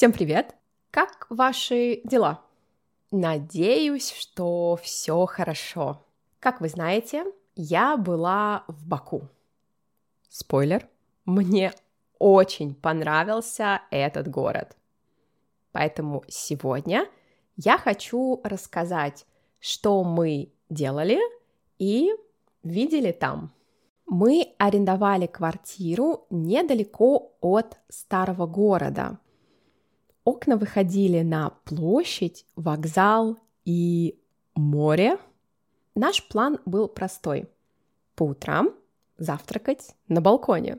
Всем привет! Как ваши дела? Надеюсь, что все хорошо. Как вы знаете, я была в Баку. Спойлер, мне очень понравился этот город. Поэтому сегодня я хочу рассказать, что мы делали и видели там. Мы арендовали квартиру недалеко от старого города. Окна выходили на площадь, вокзал и море. Наш план был простой. По утрам завтракать на балконе.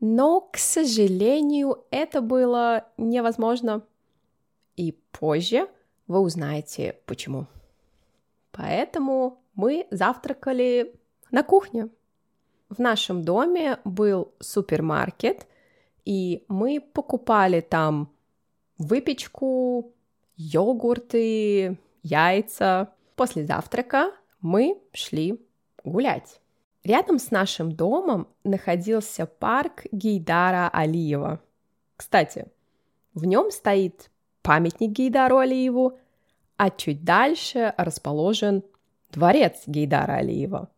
Но, к сожалению, это было невозможно. И позже вы узнаете почему. Поэтому мы завтракали на кухне. В нашем доме был супермаркет, и мы покупали там выпечку, йогурты, яйца. После завтрака мы шли гулять. Рядом с нашим домом находился парк Гейдара Алиева. Кстати, в нем стоит памятник Гейдару Алиеву, а чуть дальше расположен дворец Гейдара Алиева.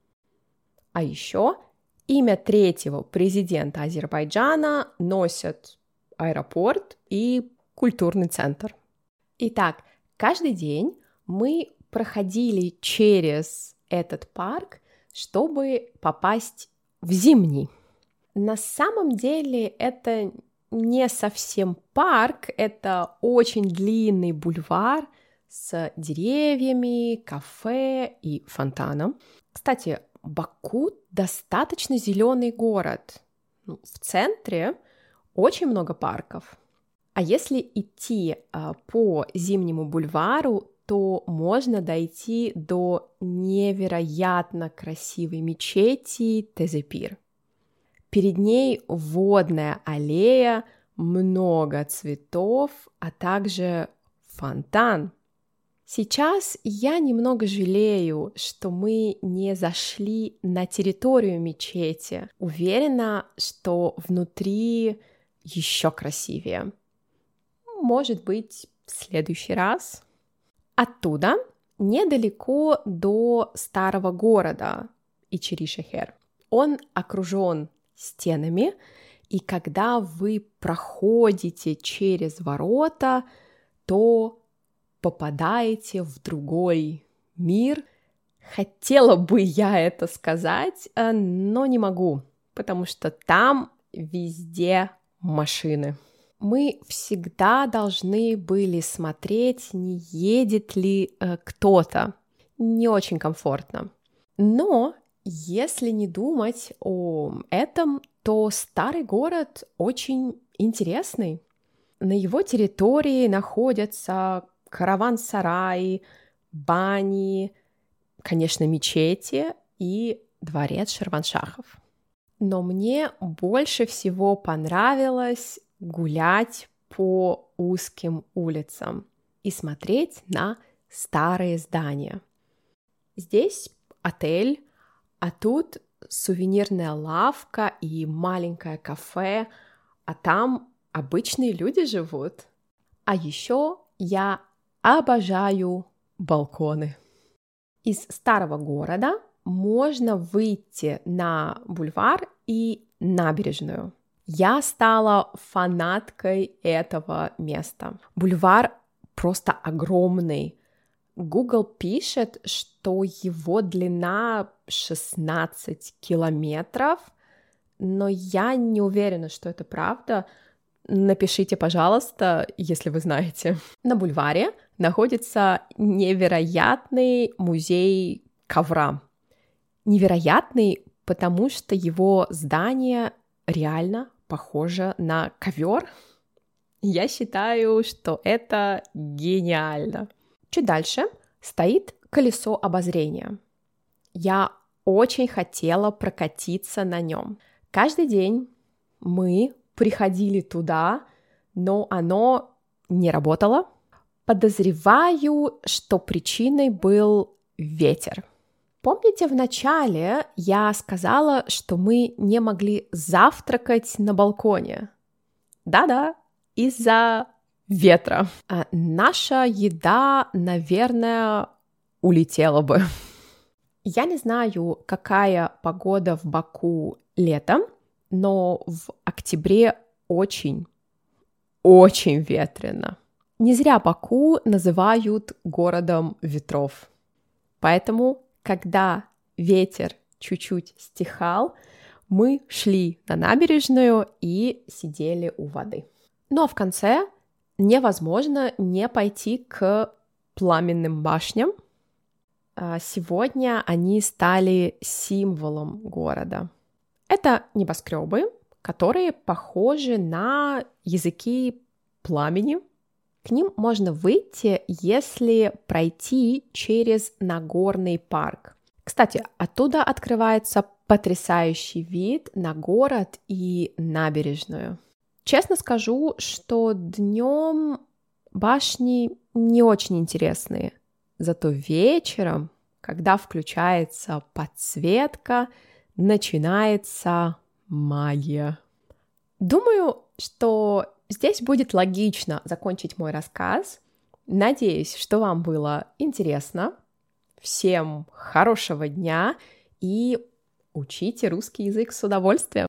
А еще имя третьего президента Азербайджана носят аэропорт и культурный центр. Итак, каждый день мы проходили через этот парк, чтобы попасть в зимний. На самом деле это не совсем парк, это очень длинный бульвар с деревьями, кафе и фонтаном. Кстати, Баку достаточно зеленый город. Ну, в центре очень много парков. А если идти а, по зимнему бульвару, то можно дойти до невероятно красивой мечети Тезепир. Перед ней водная аллея, много цветов, а также фонтан. Сейчас я немного жалею, что мы не зашли на территорию мечети. Уверена, что внутри еще красивее. Может быть, в следующий раз. Оттуда недалеко до старого города Ичеришехер. Он окружен стенами, и когда вы проходите через ворота, то попадаете в другой мир. Хотела бы я это сказать, э, но не могу, потому что там везде машины. Мы всегда должны были смотреть, не едет ли э, кто-то. Не очень комфортно. Но если не думать о этом, то старый город очень интересный. На его территории находятся караван-сараи, бани, конечно, мечети и дворец Шерваншахов. Но мне больше всего понравилось гулять по узким улицам и смотреть на старые здания. Здесь отель, а тут сувенирная лавка и маленькое кафе, а там обычные люди живут. А еще я обожаю балконы. Из старого города можно выйти на бульвар и набережную. Я стала фанаткой этого места. Бульвар просто огромный, Google пишет, что его длина 16 километров, но я не уверена, что это правда. Напишите, пожалуйста, если вы знаете. На бульваре находится невероятный музей ковра. Невероятный, потому что его здание реально похоже на ковер. Я считаю, что это гениально. Чуть дальше стоит колесо обозрения. Я очень хотела прокатиться на нем. Каждый день мы приходили туда, но оно не работало. Подозреваю, что причиной был ветер. Помните, в начале я сказала, что мы не могли завтракать на балконе? Да-да, из-за ветра. А наша еда, наверное, улетела бы. Я не знаю, какая погода в Баку летом, но в октябре очень, очень ветрено. Не зря Баку называют городом ветров. Поэтому, когда ветер чуть-чуть стихал, мы шли на набережную и сидели у воды. Но в конце невозможно не пойти к пламенным башням. А сегодня они стали символом города. Это небоскребы, которые похожи на языки пламени. К ним можно выйти, если пройти через Нагорный парк. Кстати, оттуда открывается потрясающий вид на город и набережную. Честно скажу, что днем башни не очень интересные. Зато вечером, когда включается подсветка, начинается магия. Думаю, что здесь будет логично закончить мой рассказ. Надеюсь, что вам было интересно. Всем хорошего дня и учите русский язык с удовольствием.